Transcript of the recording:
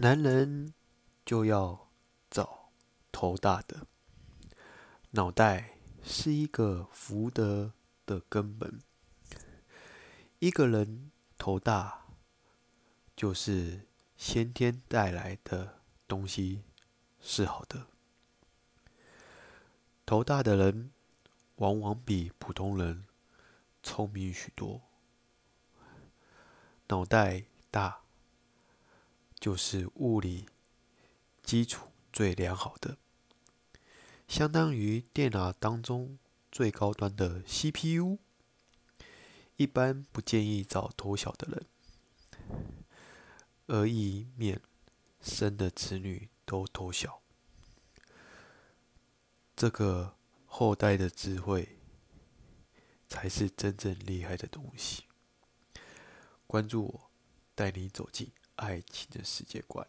男人就要找头大的，脑袋是一个福德的根本。一个人头大，就是先天带来的东西是好的。头大的人，往往比普通人聪明许多。脑袋大。就是物理基础最良好的，相当于电脑当中最高端的 CPU。一般不建议找头小的人，而以免生的子女都头小。这个后代的智慧，才是真正厉害的东西。关注我，带你走进。爱情的世界观。